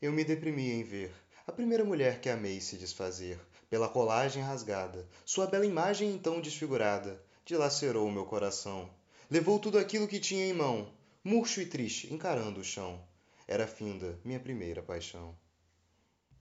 Eu me deprimi em ver a primeira mulher que amei se desfazer, pela colagem rasgada, sua bela imagem então desfigurada, dilacerou o meu coração. Levou tudo aquilo que tinha em mão, murcho e triste, encarando o chão. Era finda minha primeira paixão.